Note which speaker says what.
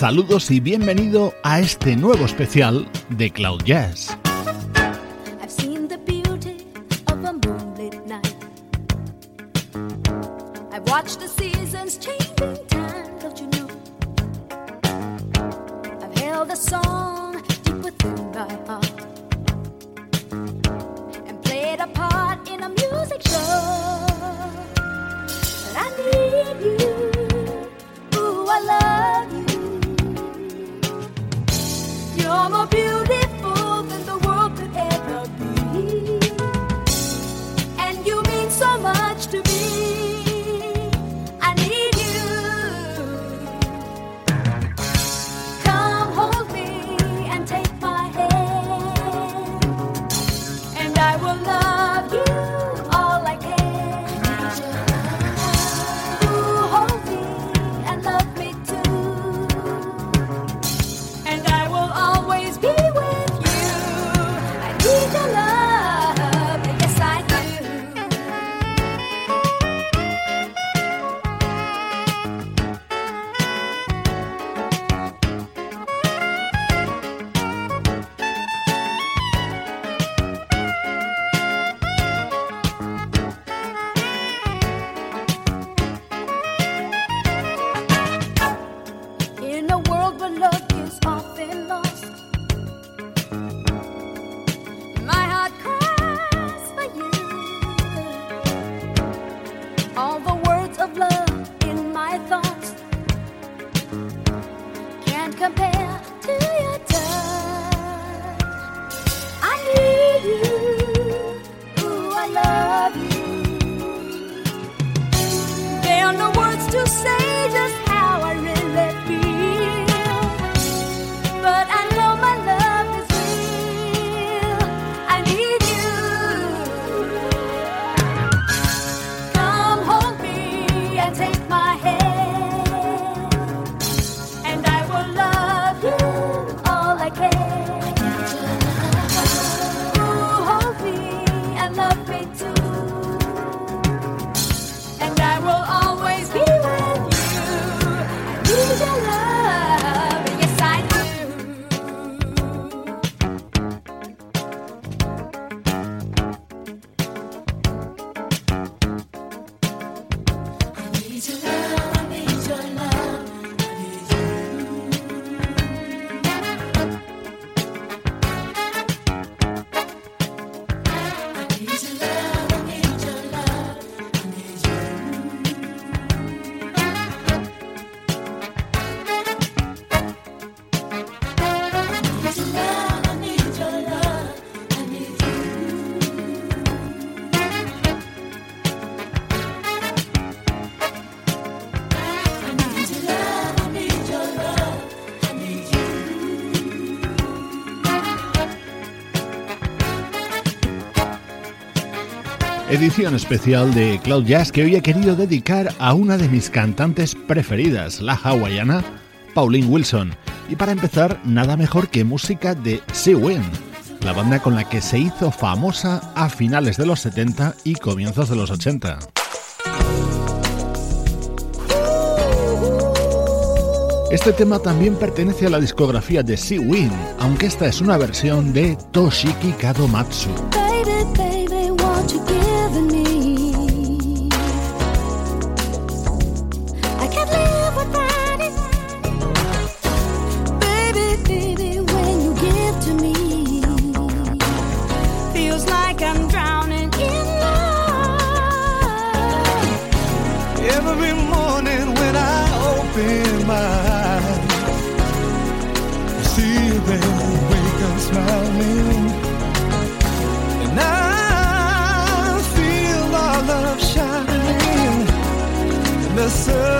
Speaker 1: Saludos y bienvenido a este nuevo especial de Cloud Jazz.
Speaker 2: I've seen the beauty of a night. I've watched the seasons changing time, don't you know? I've held the song deep within my heart and played a part in a music show. But I need you, ooh, I love. to say just
Speaker 1: edición especial de Cloud Jazz que hoy he querido dedicar a una de mis cantantes preferidas, la hawaiana Pauline Wilson. Y para empezar, nada mejor que música de Si la banda con la que se hizo famosa a finales de los 70 y comienzos de los 80. Este tema también pertenece a la discografía de Si aunque esta es una versión de Toshiki Kadomatsu.
Speaker 2: Matsu. what you me. I can't live without it, baby, baby. When you give to me, feels like I'm drowning in love.
Speaker 3: Every morning when I open my eyes, I see you there, smiling. the sun.